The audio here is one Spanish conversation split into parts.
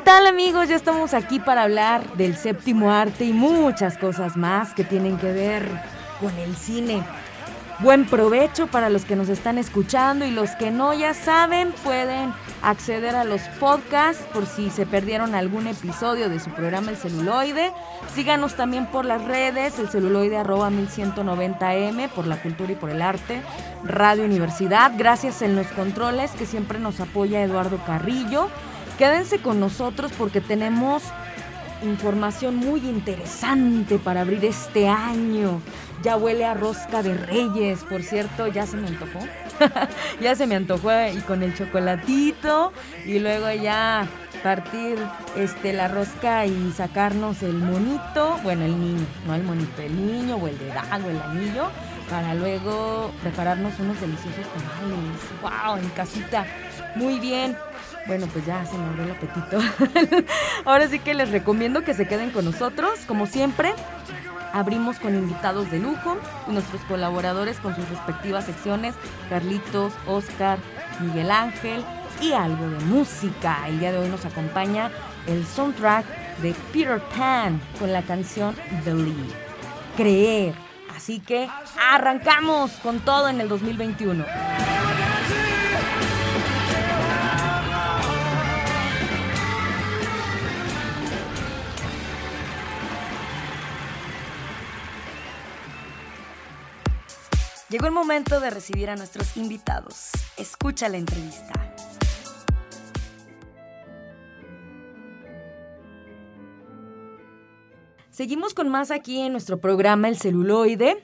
¿Qué tal amigos? Ya estamos aquí para hablar del séptimo arte y muchas cosas más que tienen que ver con el cine. Buen provecho para los que nos están escuchando y los que no ya saben pueden acceder a los podcasts por si se perdieron algún episodio de su programa El Celuloide. Síganos también por las redes, el celuloide arroba 1190m, por la cultura y por el arte, Radio Universidad. Gracias en los controles que siempre nos apoya Eduardo Carrillo. Quédense con nosotros porque tenemos información muy interesante para abrir este año. Ya huele a rosca de reyes, por cierto, ya se me antojó. ya se me antojó y con el chocolatito y luego ya partir este la rosca y sacarnos el monito, bueno, el niño, no el monito, el niño o el dedal o el anillo para luego prepararnos unos deliciosos tamales. Wow, en casita. Muy bien. Bueno, pues ya se me abrió el apetito. Ahora sí que les recomiendo que se queden con nosotros, como siempre. Abrimos con invitados de lujo y nuestros colaboradores con sus respectivas secciones, Carlitos, Oscar, Miguel Ángel y algo de música. El día de hoy nos acompaña el soundtrack de Peter Pan con la canción Believe, creer. Así que arrancamos con todo en el 2021. Llegó el momento de recibir a nuestros invitados. Escucha la entrevista. Seguimos con más aquí en nuestro programa El celuloide.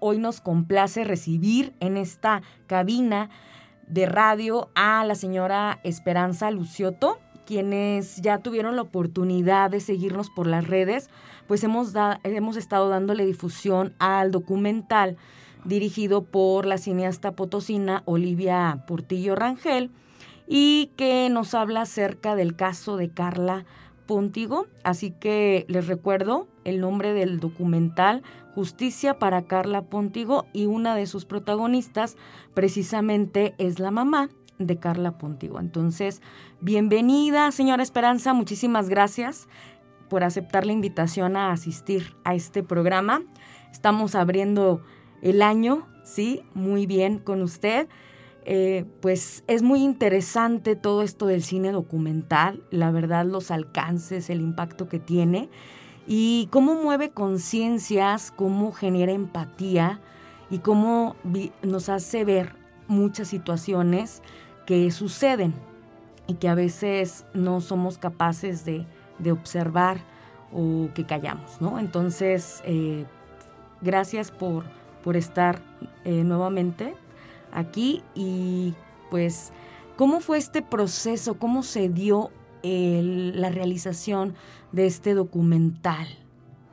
Hoy nos complace recibir en esta cabina de radio a la señora Esperanza Lucioto, quienes ya tuvieron la oportunidad de seguirnos por las redes, pues hemos, hemos estado dándole difusión al documental dirigido por la cineasta potosina Olivia Portillo Rangel y que nos habla acerca del caso de Carla Pontigo. Así que les recuerdo el nombre del documental Justicia para Carla Pontigo y una de sus protagonistas precisamente es la mamá de Carla Pontigo. Entonces, bienvenida, señora Esperanza, muchísimas gracias por aceptar la invitación a asistir a este programa. Estamos abriendo el año, ¿sí? Muy bien con usted. Eh, pues es muy interesante todo esto del cine documental, la verdad, los alcances, el impacto que tiene y cómo mueve conciencias, cómo genera empatía y cómo nos hace ver muchas situaciones que suceden y que a veces no somos capaces de, observar o que callamos, ¿no? Entonces, eh, gracias por por estar eh, nuevamente aquí y pues cómo fue este proceso, cómo se dio la realización de este documental,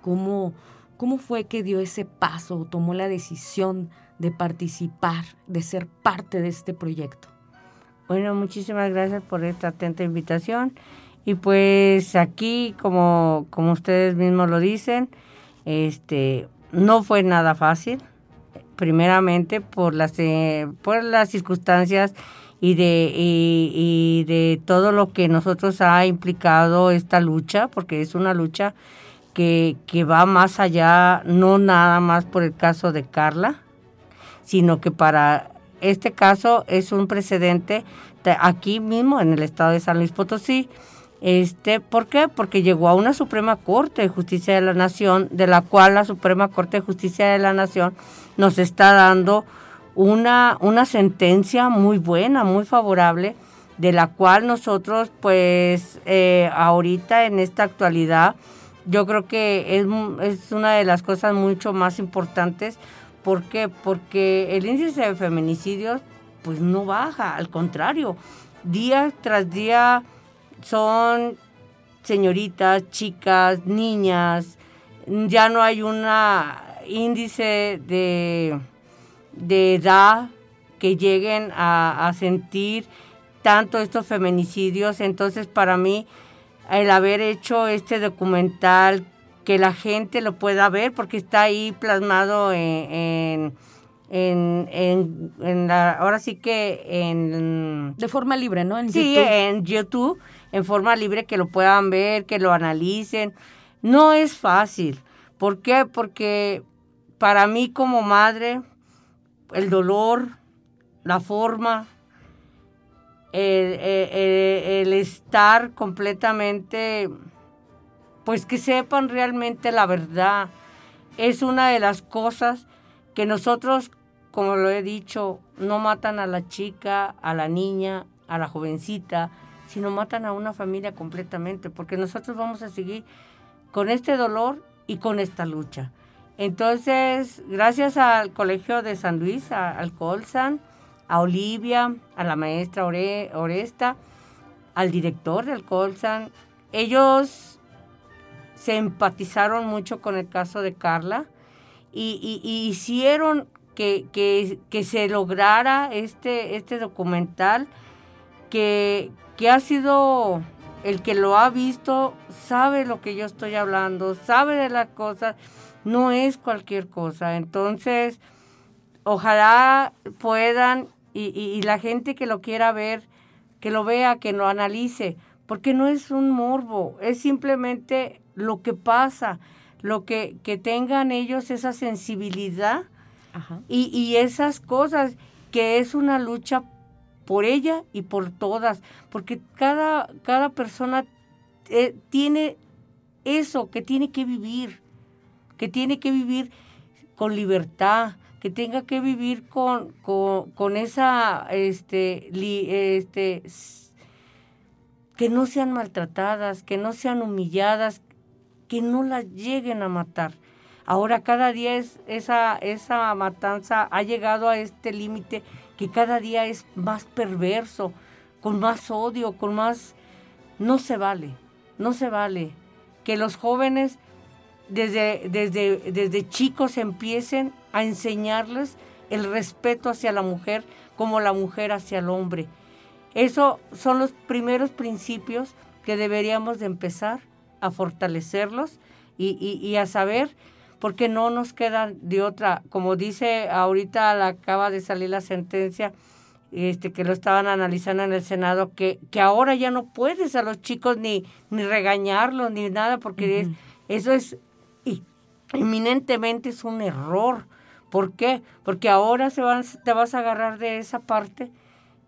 cómo, cómo fue que dio ese paso, tomó la decisión de participar, de ser parte de este proyecto. Bueno, muchísimas gracias por esta atenta invitación. Y pues aquí, como, como ustedes mismos lo dicen, este, no fue nada fácil primeramente por las, eh, por las circunstancias y de, y, de todo lo que nosotros ha implicado esta lucha, porque es una lucha que, que va más allá, no nada más por el caso de Carla, sino que para este caso es un precedente aquí mismo en el estado de San Luis Potosí. Este, ¿Por qué? Porque llegó a una Suprema Corte de Justicia de la Nación, de la cual la Suprema Corte de Justicia de la Nación nos está dando una, una sentencia muy buena, muy favorable, de la cual nosotros, pues, eh, ahorita en esta actualidad, yo creo que es, es una de las cosas mucho más importantes ¿Por qué? Porque el índice de feminicidios pues no baja, al contrario, día tras día son señoritas, chicas, niñas, ya no hay un índice de, de, edad que lleguen a, a sentir tanto estos feminicidios. Entonces, para mí, el haber hecho este documental, que la gente lo pueda ver, porque está ahí plasmado en, en, en, la, ahora sí que en... De forma libre, ¿no? En sí, en YouTube, en forma libre, que lo puedan ver, que lo analicen. No es fácil. ¿Por qué? Porque para mí como madre, el dolor, la forma, el, estar completamente, pues que sepan realmente la verdad. Es una de las cosas que nosotros, como lo he dicho, no matan a la chica, a la niña, a la jovencita, sino matan a una familia completamente, porque nosotros vamos a seguir con este dolor y con esta lucha. Entonces, gracias al Colegio de San Luis, al Colsan, a Olivia, a la maestra Oresta, al director del Colsan. Ellos se empatizaron mucho con el caso de Carla y, hicieron que, que, se lograra este, este documental que, que ha sido el que lo ha visto, sabe lo que yo estoy hablando, sabe de las cosas, no es cualquier cosa. Entonces, ojalá puedan y, la gente que lo quiera ver, que lo vea, que lo analice, porque no es un morbo, es simplemente lo que pasa, lo que, que tengan ellos esa sensibilidad Y, y esas cosas, que es una lucha por ella y por todas, porque cada, cada persona eh, tiene eso que tiene que vivir, que tiene que vivir con libertad, que tenga que vivir con, con, esa, este, este, que no sean maltratadas, que no sean humilladas, que no las lleguen a matar. Ahora cada día es, esa, esa matanza ha llegado a este límite que cada día es más perverso, con más odio, con más... No se vale, no se vale. Que los jóvenes desde, desde, desde chicos empiecen a enseñarles el respeto hacia la mujer como la mujer hacia el hombre. Eso son los primeros principios que deberíamos de empezar a fortalecerlos y, a saber, porque no nos queda de otra. Como dice ahorita, acaba de salir la sentencia, este, que lo estaban analizando en el Senado, que, que ahora ya no puedes a los chicos ni, ni regañarlos ni nada, porque eso es eminentemente es un error. ¿Por qué? Porque ahora se te vas a agarrar de esa parte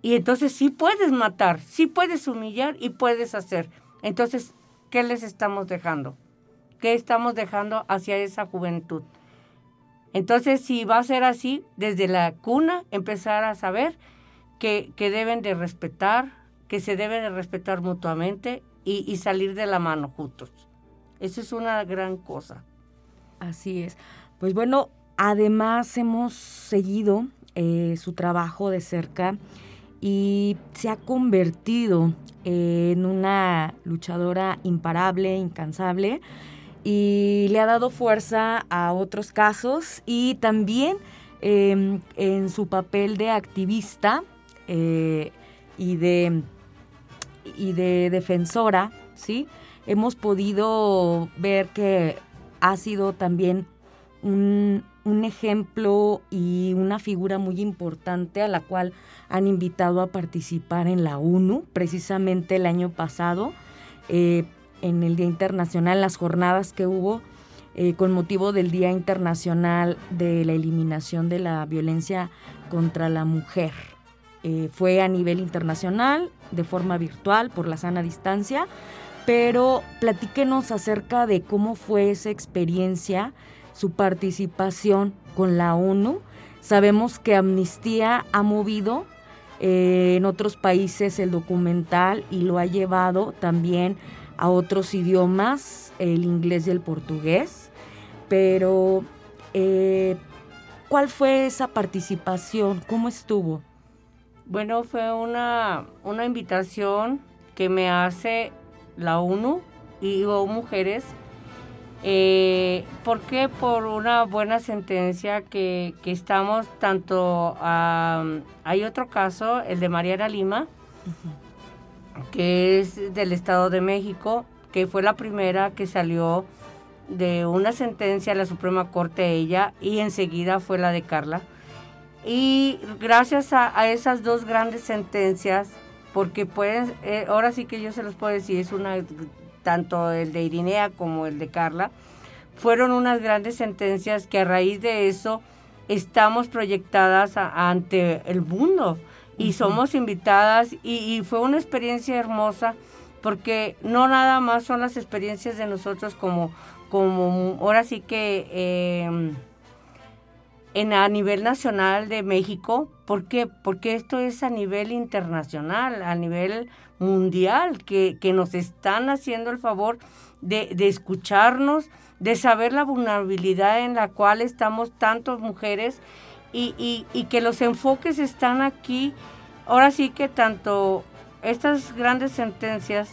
y entonces sí puedes matar, sí puedes humillar y puedes hacer. Entonces, ¿qué les estamos dejando? ¿Qué estamos dejando hacia esa juventud? Entonces, si va a ser así, desde la cuna empezar a saber que, que deben de respetar, que se deben de respetar mutuamente y, y salir de la mano juntos. Eso es una gran cosa. Así es. Pues bueno, además hemos seguido eh, su trabajo de cerca y se ha convertido en una luchadora imparable, incansable y le ha dado fuerza a otros casos y también em, en su papel de activista eh, y, de, y de defensora, ¿sí? Hemos podido ver que ha sido también un, ejemplo y una figura muy importante a la cual han invitado a participar en la ONU, precisamente el año pasado, eh, en el Día Internacional, las jornadas que hubo eh, con motivo del Día Internacional de la Eliminación de la Violencia contra la Mujer. Eh, fue a nivel internacional, de forma virtual, por la sana distancia, pero platíquenos acerca de cómo fue esa experiencia, su participación con la ONU. Sabemos que Amnistía ha movido eh, en otros países el documental y lo ha llevado también a otros idiomas, el inglés y el portugués, pero eh, cuál fue esa participación? ¿Cómo estuvo? Bueno, fue una, una invitación que me hace la ONU y o mujeres. Eh, ¿Por qué? Por una buena sentencia que, estamos tanto... hay otro caso, el de Mariana Lima, que es del Estado de México, que fue la primera que salió de una sentencia a la Suprema Corte ella y enseguida fue la de Carla. Y gracias a, esas dos grandes sentencias, porque pueden, eh, ahora sí que yo se los puedo decir, es una, tanto el de Irinea como el de Carla, fueron unas grandes sentencias que a raíz de eso estamos proyectadas ante el mundo y somos invitadas y, fue una experiencia hermosa porque no nada más son las experiencias de nosotros como, como ahora sí que em, en, a nivel nacional de México, ¿por qué? Porque esto es a nivel internacional, a nivel mundial, que, nos están haciendo el favor de, de escucharnos, de saber la vulnerabilidad en la cual estamos tantas mujeres y, y, que los enfoques están aquí. Ahora sí que tanto estas grandes sentencias,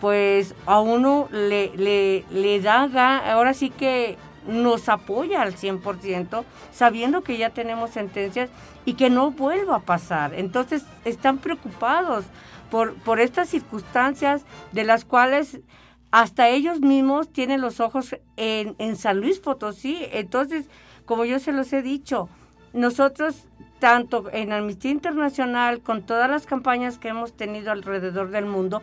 pues a uno le, le, le da, ahora sí que nos apoya al 100%, sabiendo que ya tenemos sentencias y que no vuelva a pasar. Entonces están preocupados por, por estas circunstancias de las cuales hasta ellos mismos tienen los ojos en, en San Luis Potosí. Entonces, como yo se los he dicho, nosotros, tanto en Amnistía Internacional, con todas las campañas que hemos tenido alrededor del mundo,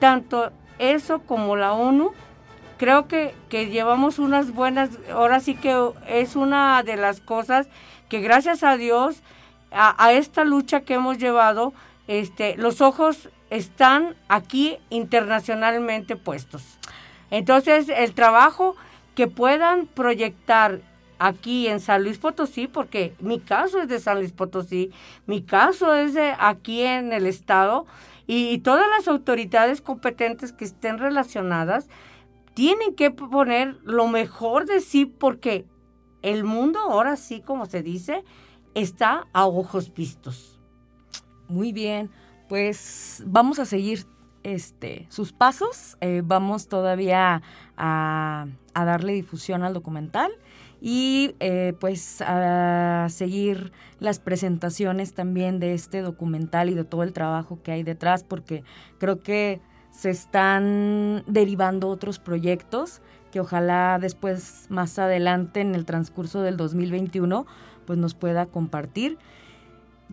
tanto eso como la ONU, creo que, que llevamos unas buenas, ahora sí que es una de las cosas que gracias a Dios, a, esta lucha que hemos llevado, este, los ojos están aquí internacionalmente puestos. Entonces, el trabajo que puedan proyectar aquí en San Luis Potosí, porque mi caso es de San Luis Potosí, mi caso es de aquí en el estado, y, todas las autoridades competentes que estén relacionadas tienen que poner lo mejor de sí, porque el mundo, ahora sí, como se dice, está a ojos vistos. Muy bien, pues vamos a seguir este, sus pasos, eh, vamos todavía a, darle difusión al documental y eh, pues a seguir las presentaciones también de este documental y de todo el trabajo que hay detrás porque creo que se están derivando otros proyectos que ojalá después más adelante en el transcurso del 2021 pues nos pueda compartir.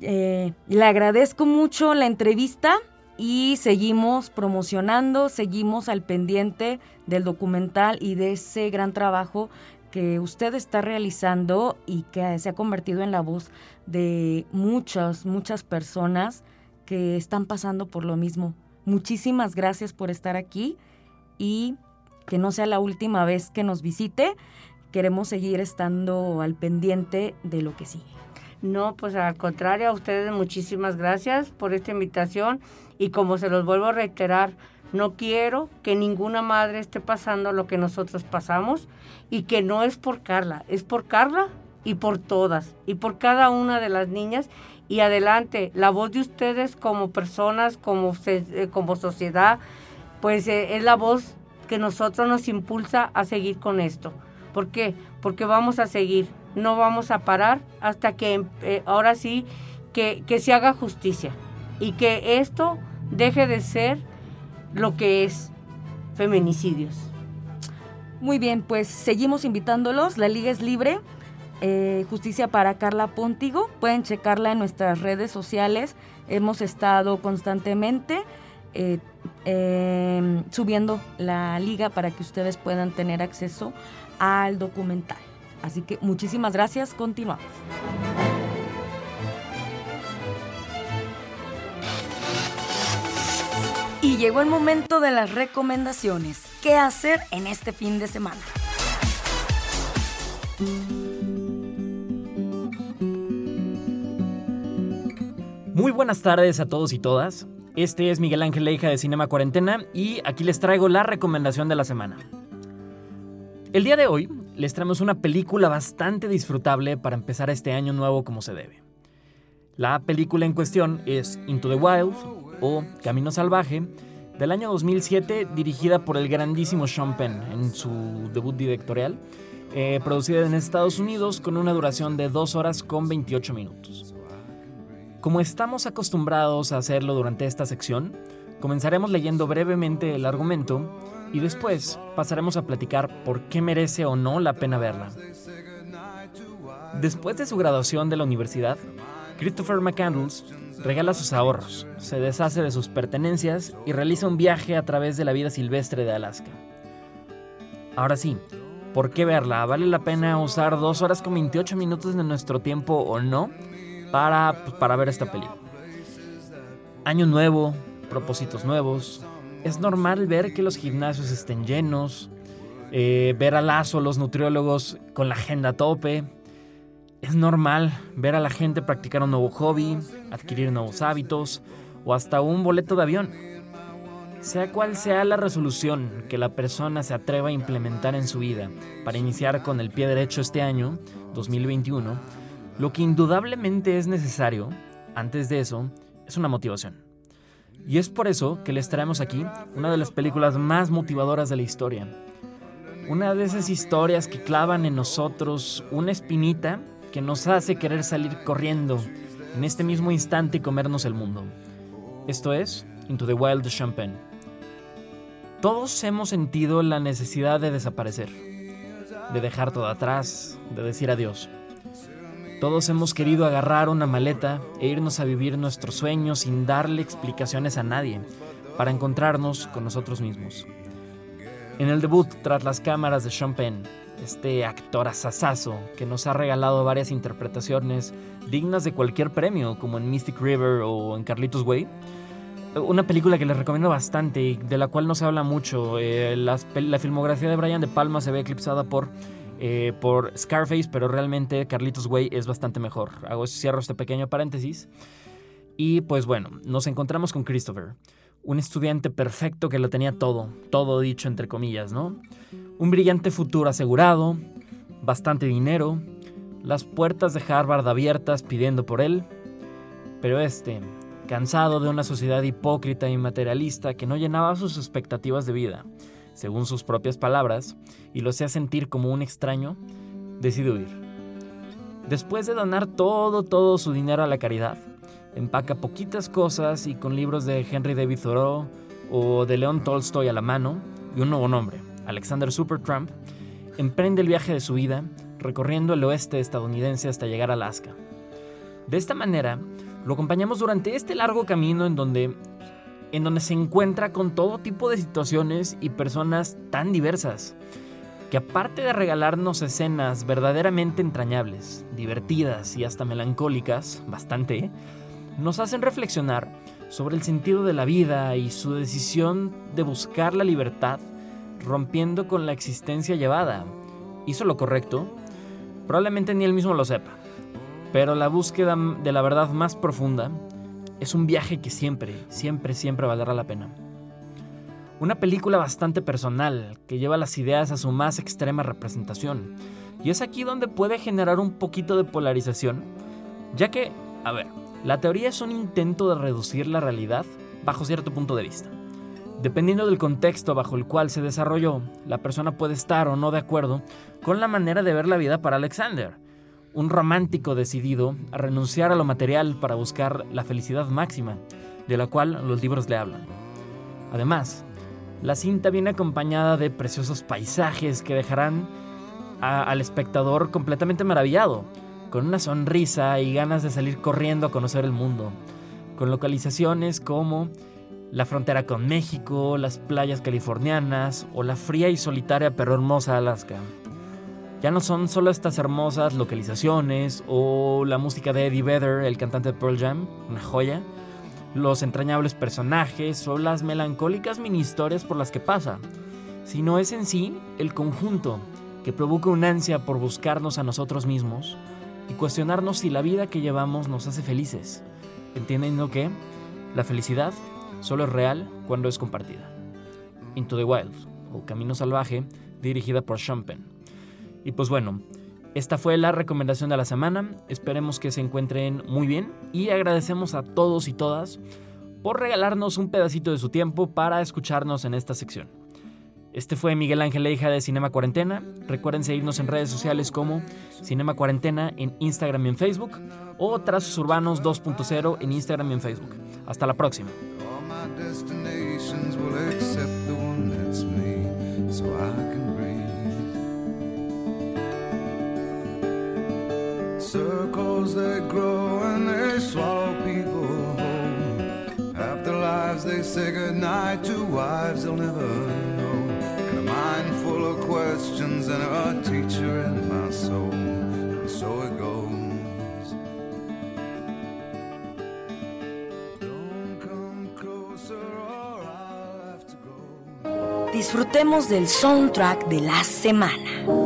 Eh, le agradezco mucho la entrevista y seguimos promocionando, seguimos al pendiente del documental y de ese gran trabajo que usted está realizando y que se ha convertido en la voz de muchas, muchas personas que están pasando por lo mismo. Muchísimas gracias por estar aquí y que no sea la última vez que nos visite. Queremos seguir estando al pendiente de lo que sigue. No, pues al contrario, a ustedes muchísimas gracias por esta invitación y como se los vuelvo a reiterar, no quiero que ninguna madre esté pasando lo que nosotros pasamos y que no es por Carla, es por Carla y por todas y por cada una de las niñas. Y adelante, la voz de ustedes como personas, como, eh, como sociedad, pues eh, es la voz que nosotros nos impulsa a seguir con esto. ¿Por qué? Porque vamos a seguir, no vamos a parar hasta que eh, ahora sí que, que se haga justicia y que esto deje de ser lo que es feminicidios. Muy bien, pues seguimos invitándolos. La liga es libre. Eh, justicia para Carla Pontigo. Pueden checarla en nuestras redes sociales. Hemos estado constantemente eh, em, subiendo la liga para que ustedes puedan tener acceso al documental. Así que muchísimas gracias. Continuamos. Llegó el momento de las recomendaciones. ¿Qué hacer en este fin de semana? Muy buenas tardes a todos y todas. Este es Miguel Ángel Leija de Cinema Cuarentena y aquí les traigo la recomendación de la semana. El día de hoy les traemos una película bastante disfrutable para empezar este año nuevo como se debe. La película en cuestión es Into the Wild o Camino Salvaje del año 2007 dirigida por el grandísimo Sean Penn en su debut directorial, eh, producida en Estados Unidos con una duración de 2 horas con 28 minutos. Como estamos acostumbrados a hacerlo durante esta sección, comenzaremos leyendo brevemente el argumento y después pasaremos a platicar por qué merece o no la pena verla. Después de su graduación de la universidad, Christopher McCandles regala sus ahorros, se deshace de sus pertenencias y realiza un viaje a través de la vida silvestre de Alaska. Ahora sí, ¿por qué verla? ¿Vale la pena usar 2 horas con 28 minutos de nuestro tiempo o no para, pues, para ver esta película? Año nuevo, propósitos nuevos. Es normal ver que los gimnasios estén llenos, eh, ver a Lazo, los nutriólogos, con la agenda a tope. Es normal ver a la gente practicar un nuevo hobby, adquirir nuevos hábitos o hasta un boleto de avión. Sea cual sea la resolución que la persona se atreva a implementar en su vida para iniciar con el pie derecho este año, 2021, lo que indudablemente es necesario, antes de eso, es una motivación. Y es por eso que les traemos aquí una de las películas más motivadoras de la historia. Una de esas historias que clavan en nosotros una espinita que nos hace querer salir corriendo en este mismo instante y comernos el mundo. Esto es Into the Wild Champagne. Todos hemos sentido la necesidad de desaparecer, de dejar todo atrás, de decir adiós. Todos hemos querido agarrar una maleta e irnos a vivir nuestros sueños sin darle explicaciones a nadie, para encontrarnos con nosotros mismos. En el debut tras las cámaras de Sean Penn, este actor asasazo que nos ha regalado varias interpretaciones dignas de cualquier premio, como en Mystic River o en Carlitos Way. Una película que les recomiendo bastante y de la cual no se habla mucho. Eh, la, filmografía de Brian De Palma se ve eclipsada por, eh, por Scarface, pero realmente Carlitos Way es bastante mejor. Hago, cierro este pequeño paréntesis. Y pues bueno, nos encontramos con Christopher, un estudiante perfecto que lo tenía todo, todo dicho entre comillas, ¿no? Un brillante futuro asegurado, bastante dinero, las puertas de Harvard abiertas pidiendo por él, pero este, cansado de una sociedad hipócrita y materialista que no llenaba sus expectativas de vida, según sus propias palabras, y lo hacía sentir como un extraño, decide huir. Después de donar todo, todo su dinero a la caridad, empaca poquitas cosas y con libros de Henry David Thoreau o de León Tolstoy a la mano y un nuevo nombre, Alexander Supertramp, emprende el viaje de su vida recorriendo el oeste estadounidense hasta llegar a Alaska. De esta manera, lo acompañamos durante este largo camino en donde, en donde se encuentra con todo tipo de situaciones y personas tan diversas, que aparte de regalarnos escenas verdaderamente entrañables, divertidas y hasta melancólicas, bastante, nos hacen reflexionar sobre el sentido de la vida y su decisión de buscar la libertad rompiendo con la existencia llevada. ¿Hizo lo correcto? Probablemente ni él mismo lo sepa. Pero la búsqueda de la verdad más profunda es un viaje que siempre, siempre, siempre valdrá la pena. Una película bastante personal que lleva las ideas a su más extrema representación. Y es aquí donde puede generar un poquito de polarización, ya que, a ver, la teoría es un intento de reducir la realidad bajo cierto punto de vista. Dependiendo del contexto bajo el cual se desarrolló, la persona puede estar o no de acuerdo con la manera de ver la vida para Alexander, un romántico decidido a renunciar a lo material para buscar la felicidad máxima, de la cual los libros le hablan. Además, la cinta viene acompañada de preciosos paisajes que dejarán al espectador completamente maravillado, con una sonrisa y ganas de salir corriendo a conocer el mundo, con localizaciones como la frontera con México, las playas californianas o la fría y solitaria pero hermosa Alaska. Ya no son solo estas hermosas localizaciones o la música de Eddie Vedder, el cantante de Pearl Jam, una joya, los entrañables personajes o las melancólicas mini historias por las que pasa, sino es en sí el conjunto que provoca una ansia por buscarnos a nosotros mismos y cuestionarnos si la vida que llevamos nos hace felices, entendiendo que la felicidad solo es real cuando es compartida. Into the Wild, o Camino Salvaje, dirigida por Sean Penn. Y pues bueno, esta fue la recomendación de la semana. Esperemos que se encuentren muy bien y agradecemos a todos y todas por regalarnos un pedacito de su tiempo para escucharnos en esta sección. Este fue Miguel Ángel Leija de Cinema Cuarentena. Recuerden seguirnos en redes sociales como Cinema Cuarentena en Instagram y en Facebook o Trazos Urbanos 2.0 en Instagram y en Facebook. Hasta la próxima. Circles they grow and they swallow people whole. After lives they say goodnight to wives they'll never know. And a mind full of questions and a teacher Disfrutemos del soundtrack de la semana.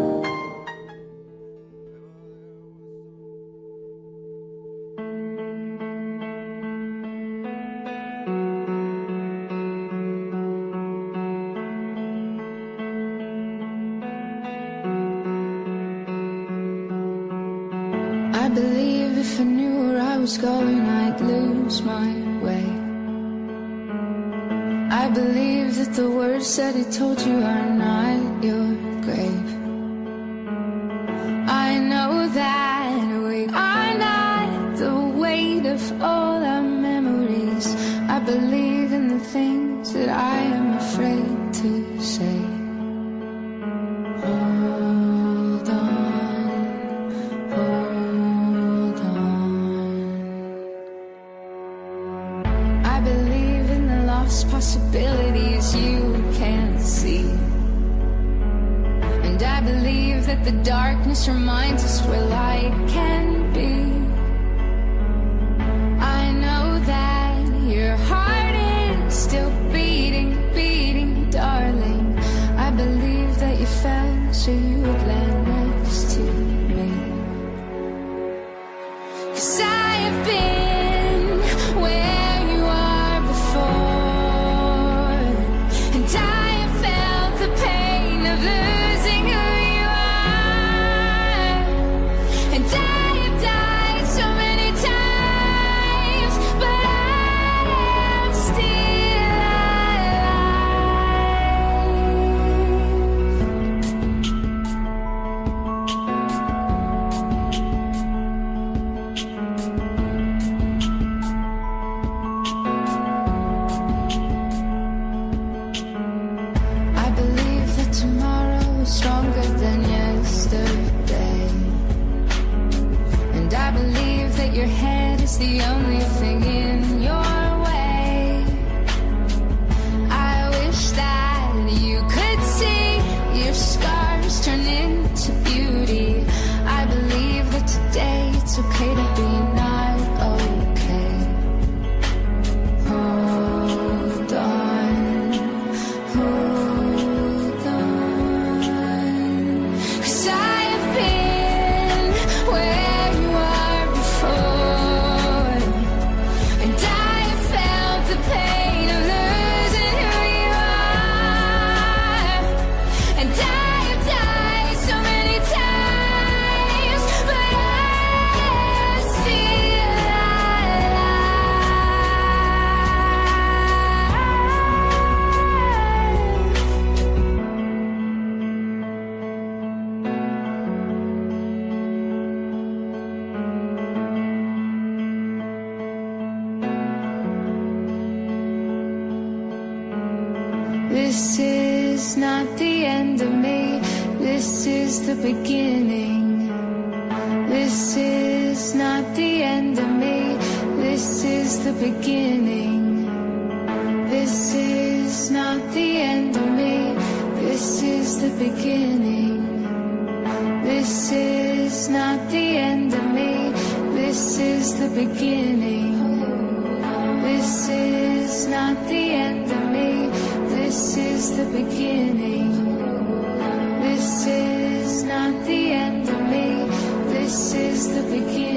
The beginning. This is not the end of me. This is the beginning. This is not the end of me. This is the beginning. This is not the end of me. This is the beginning. This is not the end of me. This is the beginning. The beginning.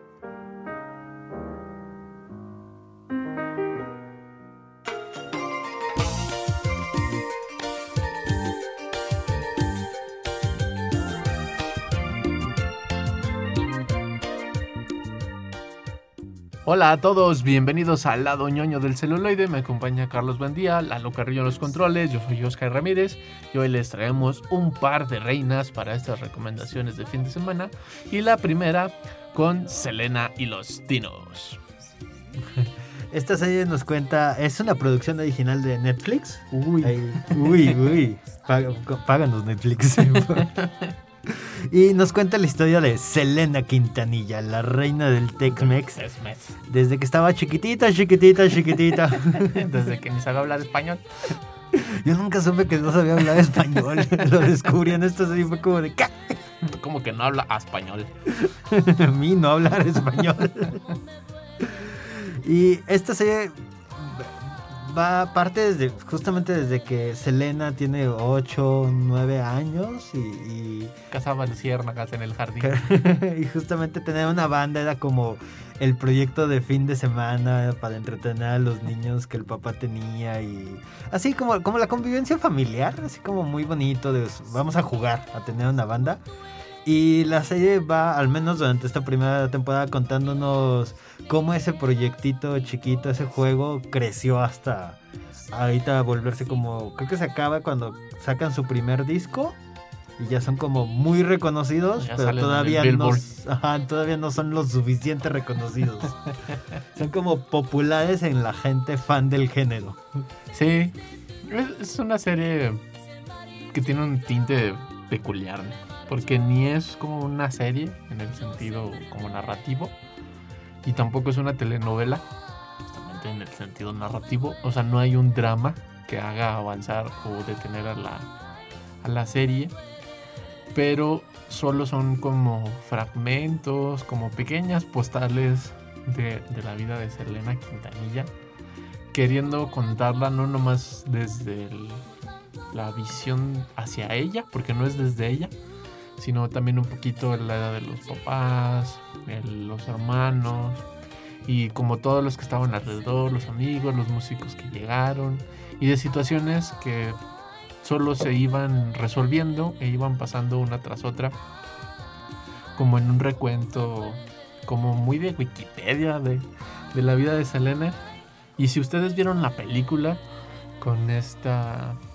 Hola a todos, bienvenidos al lado ñoño del celuloide. Me acompaña Carlos Buendía, Lalo Carrillo en los controles, yo soy Oscar Ramírez y hoy les traemos un par de reinas para estas recomendaciones de fin de semana. Y la primera con Selena y los Dinos. Esta serie nos cuenta, es una producción original de Netflix. Uy. Ahí- uy, uy. Páganos Netflix. y nos cuenta la historia de Selena Quintanilla, la reina del Tex-Mex. Desde que estaba chiquitita, chiquitita, chiquitita. Desde que ni sabe hablar español. Yo nunca supe que no sabía hablar español. Lo descubrí en serie y fue como de, ¿qué? Como que no habla español. a mí no hablar español. y esta serie va parte desde justamente desde que Selena tiene 8, 9 años y, y, Cazaba luciérnagas en el jardín. y justamente tener una banda era como el proyecto de fin de semana para entretener a los niños que el papá tenía y así como, como la convivencia familiar, así como muy bonito de vamos a jugar, a tener una banda. Y la serie va, al menos durante esta primera temporada, contándonos cómo ese proyectito chiquito, ese juego, creció hasta ahorita volverse como. Creo que se acaba cuando sacan su primer disco. Y ya son como muy reconocidos, Ya pero todavía no, ajá, todavía no son lo suficiente reconocidos. son como populares en la gente fan del género. Sí, es- es una serie que tiene un tinte peculiar, porque ni es como una serie en el sentido como narrativo, y tampoco es una telenovela, justamente en el sentido narrativo, o sea, no hay un drama que haga avanzar o detener a la, a la serie, pero solo son como fragmentos, como pequeñas postales de, de la vida de Selena Quintanilla queriendo contarla no nomás desde el- la visión hacia ella, porque no es desde ella, sino también un poquito la edad de los papás, los hermanos y como todos los que estaban alrededor, los amigos, los músicos que llegaron y de situaciones que solo se iban resolviendo e iban pasando una tras otra como en un recuento como muy de Wikipedia de, de la vida de Selena. Y si ustedes vieron la película con esta ¿Je-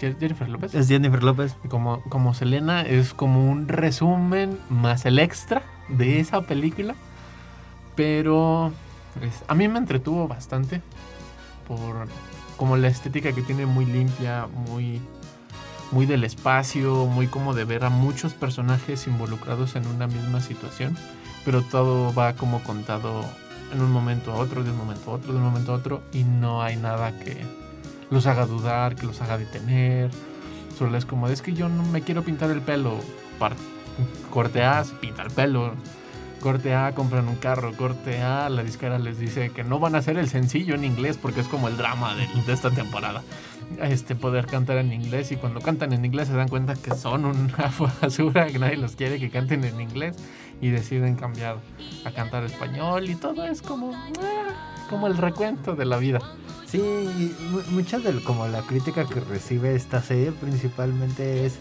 Jennifer López, Es Jennifer López. como, como Selena, es como un resumen más el extra de esa película. Pero es- a mí me entretuvo bastante por como la estética que tiene muy limpia, muy, muy del espacio, muy como de ver a muchos personajes involucrados en una misma situación. Pero todo va como contado en un momento a otro, de un momento a otro, de un momento a otro. Y no hay nada que los haga dudar, que los haga detener. Solo es como, es que yo no me quiero pintar el pelo. Par- corte A, se pinta el pelo. Corte A, compran un carro. Corte A, la disquera les dice que no van a hacer el sencillo en inglés porque es como el drama de, de esta temporada. Este, poder cantar en inglés y cuando cantan en inglés se dan cuenta que son una basura, que nadie los quiere que canten en inglés y deciden cambiar a cantar español y todo es como, ah, como el recuento de la vida. Sí, mucha de como la crítica que recibe esta serie principalmente es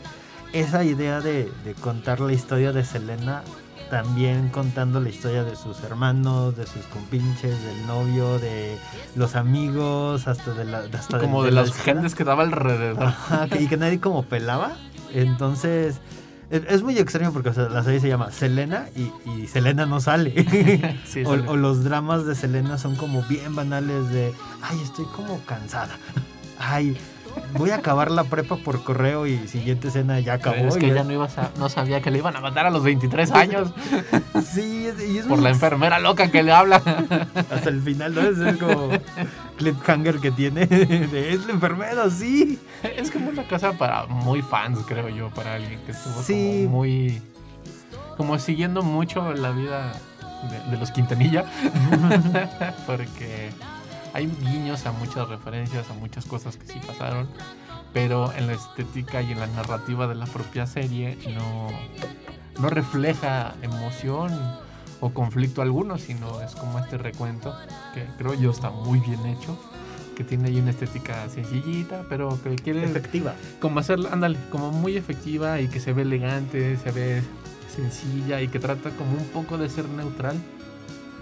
esa idea de, de contar la historia de Selena, también contando la historia de sus hermanos, de sus compinches, del novio, de los amigos, hasta de la hasta como de la las escuela. gentes que daba alrededor. Ajá, y que nadie como pelaba. Entonces, es, es muy extraño porque o sea, la serie se llama Selena y, y Selena no sale. Sí, o, sale. o los dramas de Selena son como bien banales de, ay, estoy como cansada. Ay, voy a acabar la prepa por correo y siguiente escena ya acabó. Pero es que ya- ella no, iba a no sabía que le iban a matar a los 23 años Sí, y es por la enfermera loca que le habla. hasta el final, ¿no? Es como cliffhanger que tiene. es la enfermera, sí. Es como una cosa para muy fans, creo yo, para alguien que estuvo Sí. como muy... Como siguiendo mucho la vida de, de los Quintanilla. Porque hay guiños a muchas referencias, a muchas cosas que sí pasaron. Pero en la estética y en la narrativa de la propia serie no, no refleja emoción o conflicto alguno, sino es como este recuento que creo yo está muy bien hecho. Que tiene ahí una estética sencillita, pero que quiere Efectiva. como hacerla, ándale, como muy efectiva y que se ve elegante, se ve sencilla y que trata como un poco de ser neutral,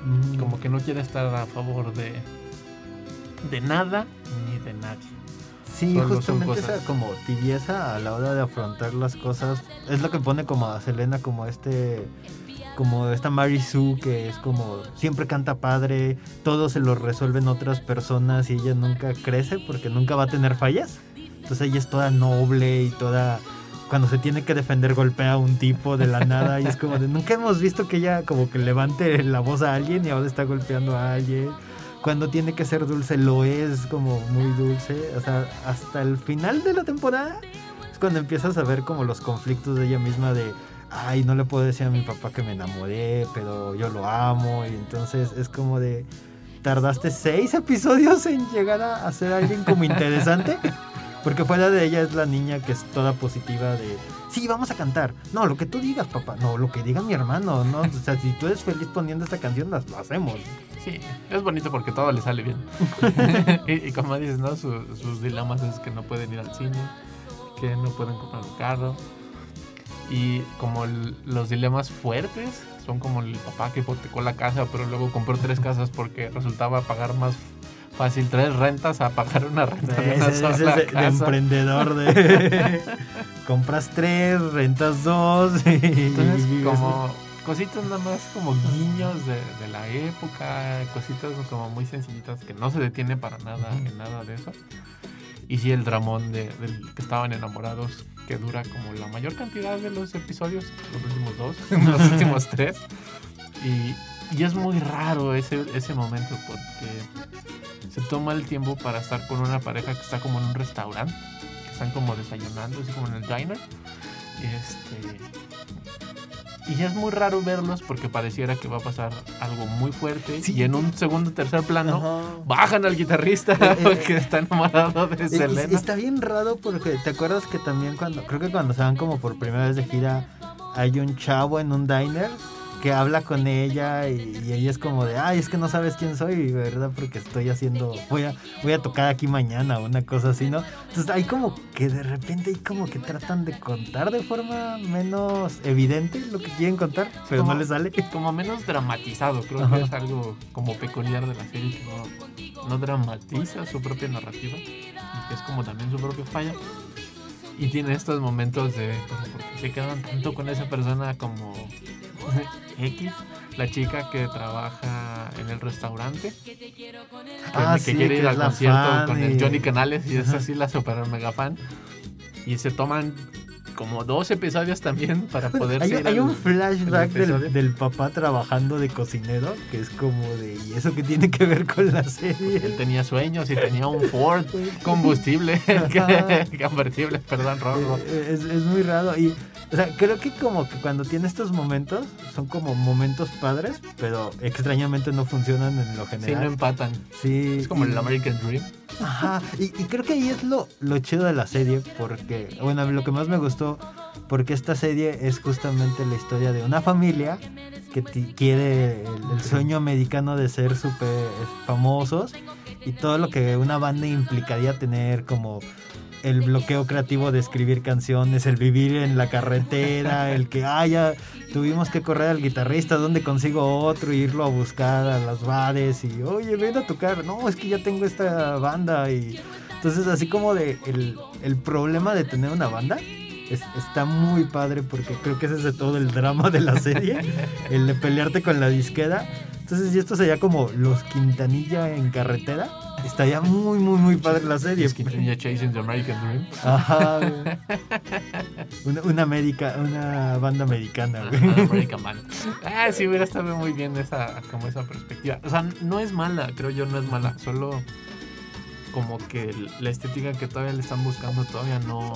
Mm. como que no quiere estar a favor de de nada ni de nadie. Sí, Solo justamente esa como tibieza a la hora de afrontar las cosas es lo que pone como a Selena como este como esta Mary Sue que es como siempre canta padre, todo se lo resuelven otras personas y ella nunca crece porque nunca va a tener fallas. Entonces ella es toda noble y toda cuando se tiene que defender golpea a un tipo de la nada y es como de nunca hemos visto que ella como que levante la voz a alguien y ahora está golpeando a alguien cuando tiene que ser dulce lo es como muy dulce. O sea, hasta el final de la temporada es cuando empiezas a ver como los conflictos de ella misma de, ay, no le puedo decir a mi papá que me enamoré, pero yo lo amo. Y entonces es como de, tardaste seis episodios en llegar a, a ser alguien como interesante. Porque fuera de ella es la niña que es toda positiva de, sí, vamos a cantar. No, lo que tú digas, papá. No, lo que diga mi hermano. No, o sea, si tú eres feliz poniendo esta canción, las- lo hacemos. Sí, es bonito porque todo le sale bien. y, y como dices, ¿no? Su- sus dilemas es que no pueden ir al cine, que no pueden comprar un carro. Y como el- los dilemas fuertes son como el papá que hipotecó la casa, pero luego compró tres casas porque resultaba pagar más fácil tres rentas a pagar una renta de una es sola de emprendedor de compras tres, rentas dos y Entonces, como cositas nada más como guiños de, de la época, cositas como muy sencillitas que no se detiene para nada en nada de eso. Y sí, el dramón de, del que estaban enamorados, que dura como la mayor cantidad de los episodios, los últimos dos, los últimos tres. Y, y es muy raro ese, ese momento porque se toma el tiempo para estar con una pareja que está como en un restaurante, que están como desayunando, así como en el diner. Y este. Y es muy raro verlos porque pareciera que va a pasar algo muy fuerte. Sí. Y en un segundo tercer plano Ajá. bajan al guitarrista Eh, eh, porque está enamorado de y- Selena. está bien raro porque te acuerdas que también cuando, creo que cuando se van como por primera vez de gira, hay un chavo en un diner que habla con ella y, y ella es como de, ay, es que no sabes quién soy, ¿verdad? Porque estoy haciendo, voy a, voy a tocar aquí mañana, una cosa así, ¿no? Entonces hay como que de repente hay como que tratan de contar de forma menos evidente lo que quieren contar, pero Como- no les sale. Como menos dramatizado, creo Ajá. que es algo como peculiar de la serie que no, no dramatiza su propia narrativa y que es como también su propia falla. Y tiene estos momentos de como porque se quedan tanto con esa persona como X, la chica que trabaja en el restaurante, que, Ah, que sí, quiere que ir al concierto con el Johnny Canales y es así la super mega fan. Y se toman como dos episodios también para poder Hay, hay al- un flashback del, del papá trabajando de cocinero que es como de ¿y eso qué tiene que ver con la serie? Él tenía sueños y tenía un Ford combustible, convertible, perdón, rojo. Eh, Es, es muy raro y o sea, creo que como que cuando tiene estos momentos son como momentos padres, pero extrañamente no funcionan en lo Sí, no general. empatan. Sí, Es como y- el American Dream. Ajá, y, y creo que ahí es lo, lo chido de la serie, porque, bueno, lo que más me gustó, porque esta serie es justamente la historia de una familia que quiere el, el sueño americano de ser súper famosos y todo lo que una banda implicaría tener como el bloqueo creativo de escribir canciones, el vivir en la carretera, el que, ah, ya tuvimos que correr al guitarrista, ¿dónde consigo otro? Y irlo a buscar a las bares y, oye, ven a tocar, no, es que ya tengo esta banda y entonces así como de el, el problema de tener una banda es- está muy padre porque creo que ese es de todo el drama de la serie, el de pelearte con la disquera. Entonces, y esto sería como los Quintanilla en carretera, Estaría muy, muy, muy padre la serie. Tenía Chasing the American Dream. Ajá, güey. Una, una, América, una banda americana, güey. Ajá, American Band. Ah, sí, hubiera estado muy bien esa, como esa perspectiva. O sea, no es mala, creo yo, no es mala. Solo como que la estética que todavía le están buscando todavía no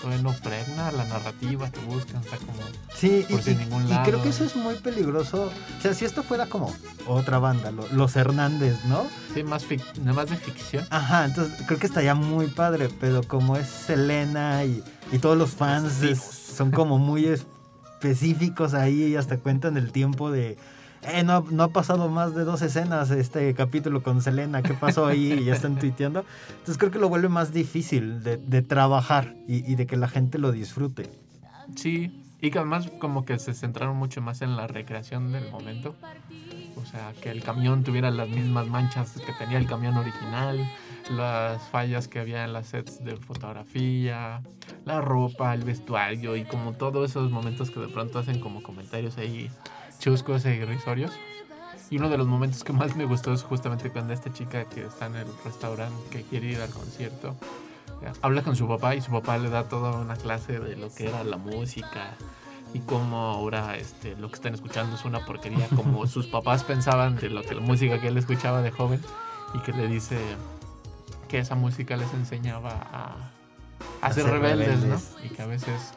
todavía no pregna la narrativa que buscan, está como Sí, por y, sin ningún y lado. creo que eso es muy peligroso. O sea, si esto fuera como otra banda, lo- los Hernández, ¿no? Sí, más fic- nada más de ficción. Ajá, entonces creo que estaría muy padre, pero como es Selena y, y todos los fans es- son como muy específicos ahí y hasta cuentan el tiempo de, eh, no, no ha pasado más de dos escenas este capítulo con Selena, ¿qué pasó ahí? Y ya están tuiteando. Entonces creo que lo vuelve más difícil de, trabajar y, y de que la gente lo disfrute. Sí, y que además como que se centraron mucho más en la recreación del momento. O sea, que el camión tuviera las mismas manchas que tenía el camión original, las fallas que había en las sets de fotografía, la ropa, el vestuario y como todos esos momentos que de pronto hacen como comentarios ahí chuscos e irrisorios. Y uno de los momentos que más me gustó es justamente cuando esta chica que está en el restaurante que quiere ir al concierto habla con su papá y su papá le da toda una clase de lo que era la música y cómo ahora este, lo que están escuchando es una porquería, como sus papás pensaban de lo que la música que él escuchaba de joven y que le dice que esa música les enseñaba a, a A ser ser rebeldes, rebeldes. ¿no? Y que a veces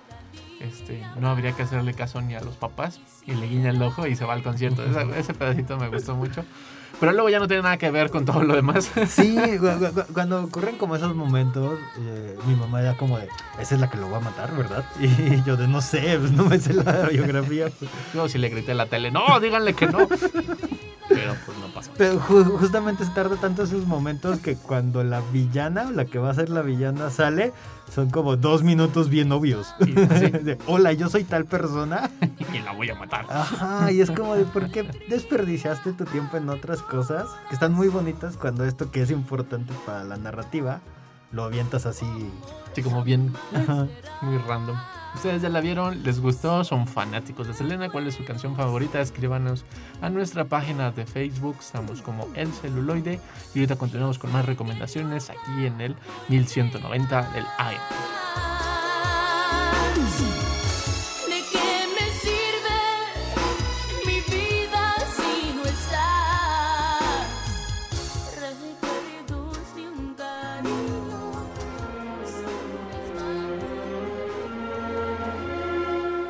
este, no habría que hacerle caso ni a los papás y le guiña el ojo y se va al concierto. Esa- ese pedacito me gustó mucho. Pero luego ya no tiene nada que ver con todo lo demás. Sí, cuando ocurren como esos momentos, eh, mi mamá ya como de, esa es la que lo va a matar, ¿verdad? Y yo de, no sé, pues no me sé la biografía. pues". Yo si le grité a la tele, no, díganle que no. Pero pues no pasó. Pero ju- justamente se tarda tanto esos momentos que cuando la villana, o la que va a ser la villana, sale, son como dos minutos bien obvios. Y, sí, De, Hola, yo soy tal persona. y la voy a matar. Ajá, y es como de, ¿por qué desperdiciaste tu tiempo en otras cosas que están muy bonitas cuando esto que es importante para la narrativa lo avientas así? Así como bien, Ajá. muy random. Ustedes ya la vieron, les gustó, son fanáticos de Selena. ¿Cuál es su canción favorita? Escríbanos a nuestra página de Facebook. Estamos como El Celuloide. Y ahorita continuamos con más recomendaciones aquí en el 1190 del AM.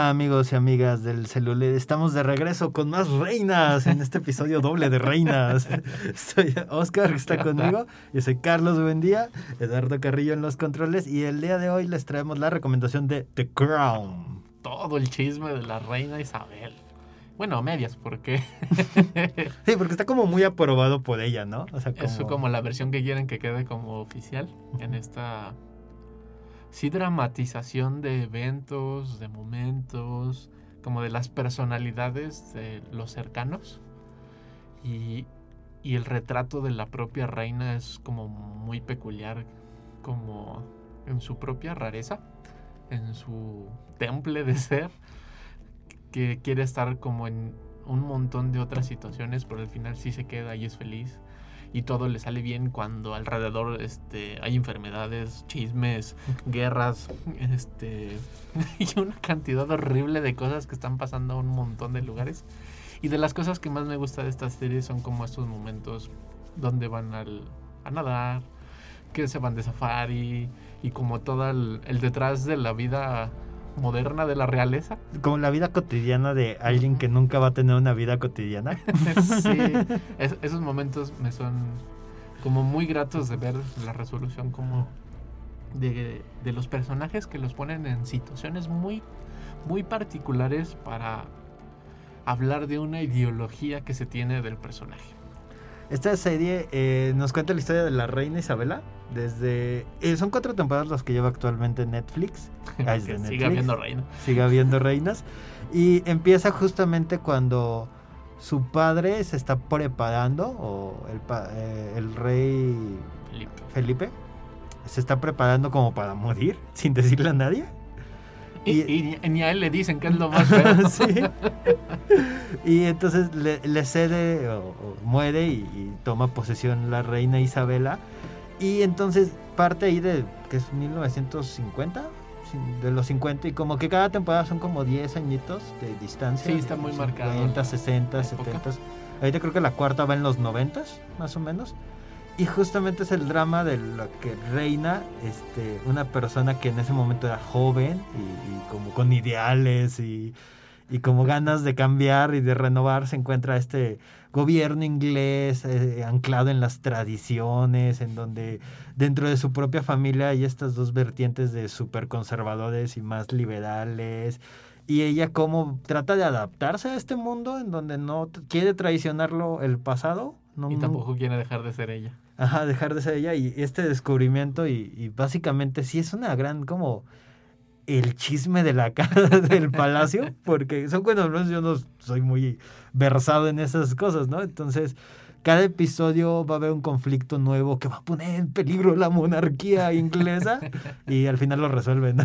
Hola amigos y amigas del celular, estamos de regreso con más reinas en este episodio doble de reinas. Soy Oscar que está conmigo, yo soy Carlos Buendía, Eduardo Carrillo en los controles y el día de hoy les traemos la recomendación de The Crown. Todo el chisme de la reina Isabel. Bueno, a medias, porque Sí, porque está como muy aprobado por ella, ¿no? O sea, es como la versión que quieren que quede como oficial en esta sí dramatización de eventos, de momentos, como de las personalidades de los cercanos. Y, y el retrato de la propia reina es como muy peculiar, como en su propia rareza, en su temple de ser, que quiere estar como en un montón de otras situaciones, pero al final sí se queda y es feliz y todo le sale bien cuando alrededor este, hay enfermedades, chismes, guerras, este, y una cantidad horrible de cosas que están pasando en un montón de lugares. Y de las cosas que más me gusta de esta serie son como estos momentos donde van al, a nadar, que se van de safari y como todo el, el detrás de la vida moderna de la realeza. Como la vida cotidiana de alguien que nunca va a tener una vida cotidiana. sí, es- esos momentos me son como muy gratos de ver la resolución como de, de los personajes que los ponen en situaciones muy, muy particulares para hablar de una ideología que se tiene del personaje. Esta serie eh, nos cuenta la historia de la reina Isabela. Desde. eh, son cuatro temporadas las que lleva actualmente Netflix. Ah, es de Netflix. viendo reina. Sigue habiendo reinas. Y empieza justamente cuando su padre se está preparando, o el, eh, el rey Felipe. Felipe se está preparando como para morir, sin decirle a nadie. Y, Y- y ni- ni a él le dicen que es lo más feo. Sí. Y entonces le, le cede o, o muere y, y toma posesión la reina Isabela. Y entonces parte ahí de, que es 1950, sin- de los 50, y como que cada temporada son como 10 añitos de distancia. Sí, está muy marcado 50, 60, la época. 70. Ahorita creo que la cuarta va en los 90, más o menos. Y justamente es el drama de lo que reina este, una persona que en ese momento era joven y, y como con ideales y, y como ganas de cambiar y de renovar, se encuentra este gobierno inglés eh, anclado en las tradiciones, en donde dentro de su propia familia hay estas dos vertientes de súper conservadores y más liberales. Y ella como trata de adaptarse a este mundo en donde no quiere traicionarlo el pasado. No, Y tampoco quiere dejar de ser ella. Ajá, dejar de ser ella y este descubrimiento y, y básicamente sí es una gran como el chisme de la cara del palacio, porque son menos yo no soy muy versado en esas cosas, ¿no? Entonces, cada episodio va a haber un conflicto nuevo que va a poner en peligro la monarquía inglesa y al final lo resuelven.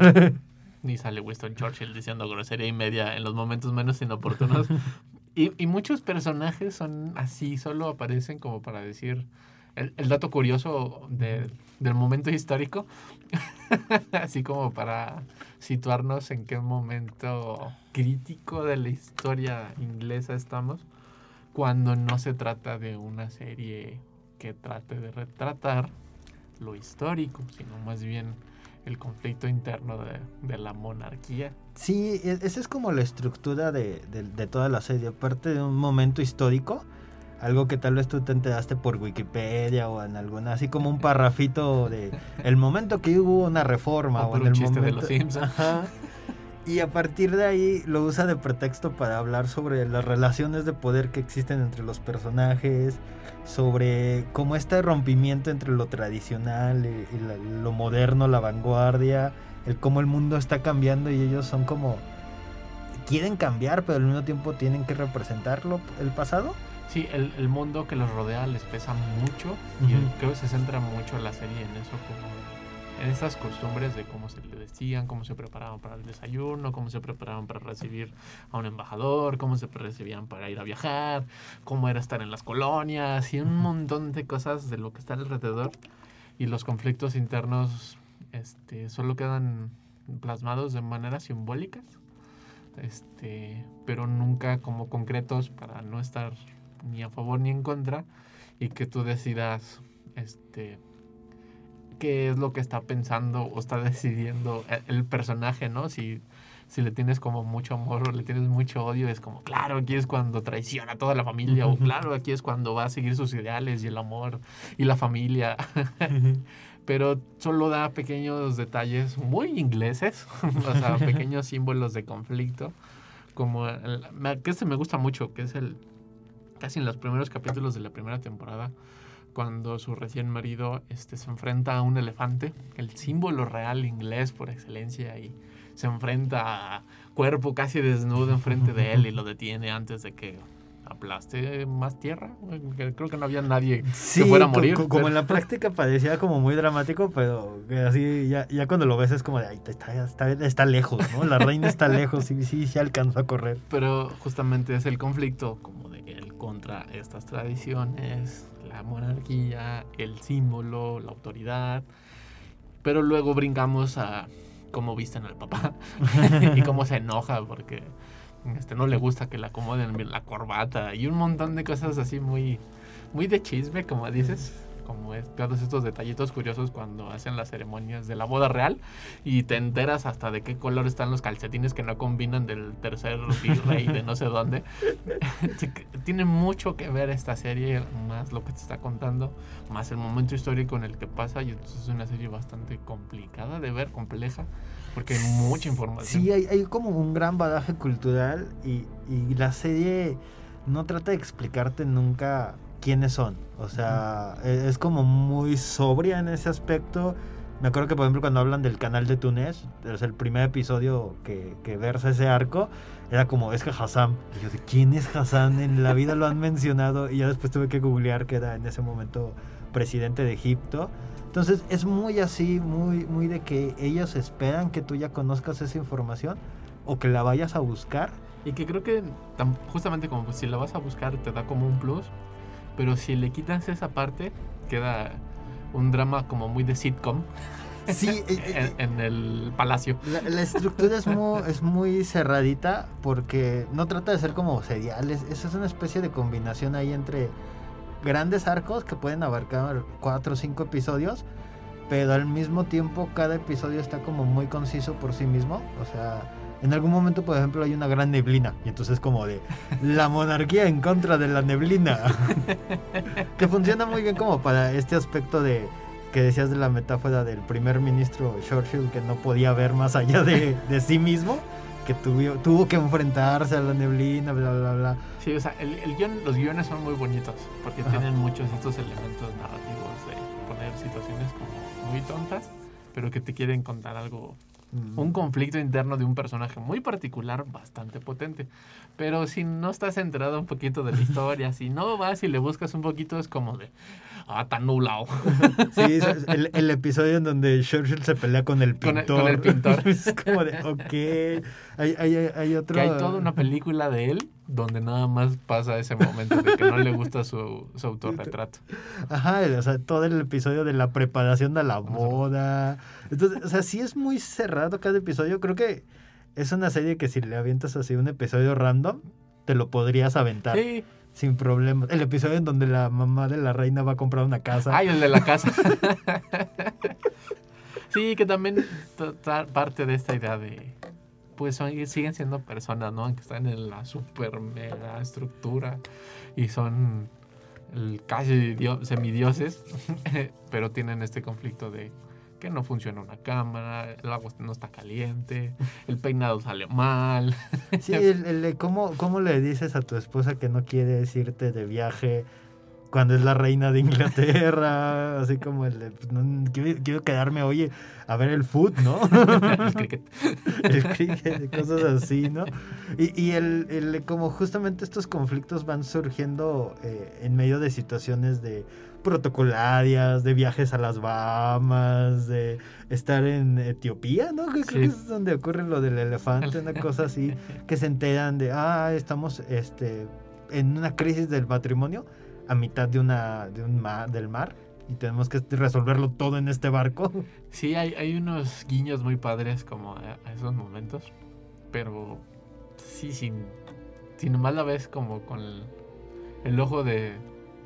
Ni sale Winston Churchill diciendo grosería y media en los momentos menos inoportunos. y muchos personajes son así, solo aparecen como para decir el, el dato curioso de- del momento histórico. así como para situarnos en qué momento crítico de la historia inglesa estamos. Cuando no se trata de una serie que trate de retratar lo histórico, sino más bien el conflicto interno de, de la monarquía. Sí, e- esa es como la estructura de, de- de toda la serie. Aparte de un momento histórico, algo que tal vez tú te enteraste por Wikipedia o en alguna, así como un parrafito de el momento que hubo una reforma O o, por en un el chiste de momento. los Simpson. Ajá. Y a partir de ahí lo usa de pretexto para hablar sobre las relaciones de poder que existen entre los personajes, sobre cómo este rompimiento entre lo tradicional y, lo moderno, la vanguardia, el cómo el mundo está cambiando y ellos son como quieren cambiar, pero al mismo tiempo tienen que representarlo el pasado. Sí, el, el mundo que los rodea les pesa mucho y creo que se centra mucho la serie en eso, como en esas costumbres de cómo se le vestían, cómo se preparaban para el desayuno, cómo se preparaban para recibir a un embajador, cómo se recibían para ir a viajar, cómo era estar en las colonias y un montón de cosas de lo que está alrededor. Y los conflictos internos este, solo quedan plasmados de maneras simbólicas este, pero nunca como concretos para no estar ni a favor ni en contra y que tú decidas este qué es lo que está pensando o está decidiendo el, el personaje, ¿no? Si, si le tienes como mucho amor o le tienes mucho odio, es como, claro, aquí es cuando traiciona a toda la familia, o claro, aquí es cuando va a seguir sus ideales y el amor y la familia. Pero solo da pequeños detalles muy ingleses, o sea, pequeños símbolos de conflicto, como el, que este me gusta mucho, que es el casi en los primeros capítulos de la primera temporada, cuando su recién marido este, se enfrenta a un elefante, el símbolo real inglés por excelencia, y se enfrenta a cuerpo casi desnudo enfrente de él y lo detiene antes de que aplaste más tierra. Creo que no había nadie Sí, que fuera a morir. co- como pero- en la práctica parecía como muy dramático, pero así ya, ya cuando lo ves es como de, "Ay, está, está, está lejos, ¿no? La reina está lejos, sí, sí, sí alcanzó a correr. Pero justamente es el conflicto como de él contra estas tradiciones, la monarquía, el símbolo, la autoridad. Pero luego brincamos a cómo visten al papá y cómo se enoja porque este, no le gusta que le acomoden la corbata y un montón de cosas así muy, muy de chisme, como dices. Como es, todos estos detallitos curiosos cuando hacen las ceremonias de la boda real y te enteras hasta de qué color están los calcetines que no combinan del tercer virrey de no sé dónde. Tiene mucho que ver esta serie, más lo que te está contando, más el momento histórico en el que pasa y entonces es una serie bastante complicada de ver, compleja, porque hay mucha información. Sí, hay, hay como un gran badaje cultural y, y la serie no trata de explicarte nunca quiénes son. O sea, e- es como muy sobria en ese aspecto. Me acuerdo que, por ejemplo, cuando hablan del canal de Túnez, es el primer episodio que, que versa ese arco, era como, es que Hassan. Y yo, ¿de quién es Hassan? En la vida lo han mencionado y ya después tuve que googlear que era en ese momento presidente de Egipto. Entonces es muy así, muy, muy de que ellos esperan que tú ya conozcas esa información o que la vayas a buscar. Y que creo que tam- justamente como si la vas a buscar te da como un plus, pero si le quitas esa parte, queda un drama como muy de sitcom Sí, en, en el palacio. La, la estructura es muy, es muy cerradita porque no trata de ser como seriales. Esa es una especie de combinación ahí entre grandes arcos que pueden abarcar cuatro o cinco episodios, pero al mismo tiempo cada episodio está como muy conciso por sí mismo. O sea, en algún momento, por ejemplo, hay una gran neblina y entonces como de la monarquía en contra de la neblina. que funciona muy bien como para este aspecto de que decías de la metáfora del primer ministro Churchill que no podía ver más allá de, de sí mismo, que tuvo, tuvo que enfrentarse a la neblina, bla, bla, bla. Sí, o sea, el, el guión- los guiones son muy bonitos porque Ajá. tienen muchos estos elementos narrativos de poner situaciones como muy tontas, pero que te quieren contar algo Mm. un conflicto interno de un personaje muy particular, bastante potente. Pero si no estás enterado un poquito de la historia, si no vas y le buscas un poquito, es como de, ah, tan nublado. Sí, es el, el episodio en donde Churchill se pelea con el Con pintor. el- con el pintor. es como de, ok. Hay, hay, hay otro. Que hay toda una película de él donde nada más pasa ese momento de que no le gusta su, su autorretrato. Ajá, o sea, todo el episodio de la preparación de la boda. Entonces, o sea, sí es muy cerrado cada episodio. Creo que es una serie que si le avientas así un episodio random, te lo podrías aventar Sí, sin problema. El episodio en donde la mamá de la reina va a comprar una casa. ay, el de la casa. sí, que también parte de esta idea de, pues son- siguen siendo personas, ¿no? Aunque están en la super mega estructura y son el casi dio- semidioses, pero tienen este conflicto de que no funciona una cámara, el agua no está caliente, el peinado sale mal. Sí, el, el de cómo, cómo le dices a tu esposa que no quieres irte de viaje cuando es la reina de Inglaterra, así como el de, pues, no, quiero, quiero quedarme, oye, a ver el foot, ¿no? el cricket. el cricket cosas así, ¿no? Y, y el, el- como justamente estos conflictos van surgiendo eh, en medio de situaciones de protocolarias, de viajes a las Bahamas, de estar en Etiopía, ¿no? Creo que es donde ocurre lo del elefante, una cosa así, que se enteran de, ah, estamos este, en una crisis del matrimonio a mitad de una, de un mar, del mar y tenemos que resolverlo todo en este barco. Sí, hay, hay unos guiños muy padres como a, a esos momentos, pero sí, sin, si nomás la ves como con el, el ojo de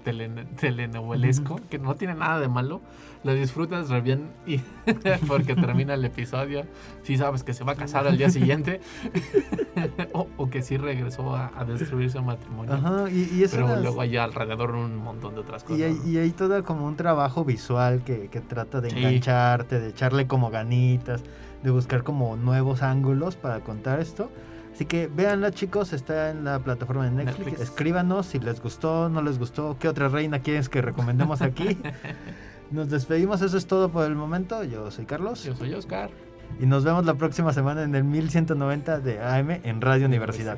tele- telenovelesco, que no tiene nada de malo, lo disfrutas re bien y porque termina el episodio, sí sabes que se va a casar al día siguiente o, o que sí regresó a, a destruir su matrimonio. Ajá, y, y eso Pero luego hay alrededor un montón de otras cosas. Y hay, ¿no? y hay todo como un trabajo visual que, que trata de Sí. engancharte, de echarle como ganitas, de buscar como nuevos ángulos para contar esto. Así que véanla chicos, está en la plataforma de Netflix. Netflix. Escríbanos si les gustó, no les gustó, qué otra reina quieres que recomendemos aquí. Nos despedimos, eso es todo por el momento. Yo soy Carlos Yo soy Oscar. y nos vemos la próxima semana en el 1190 de AM en Radio Universidad.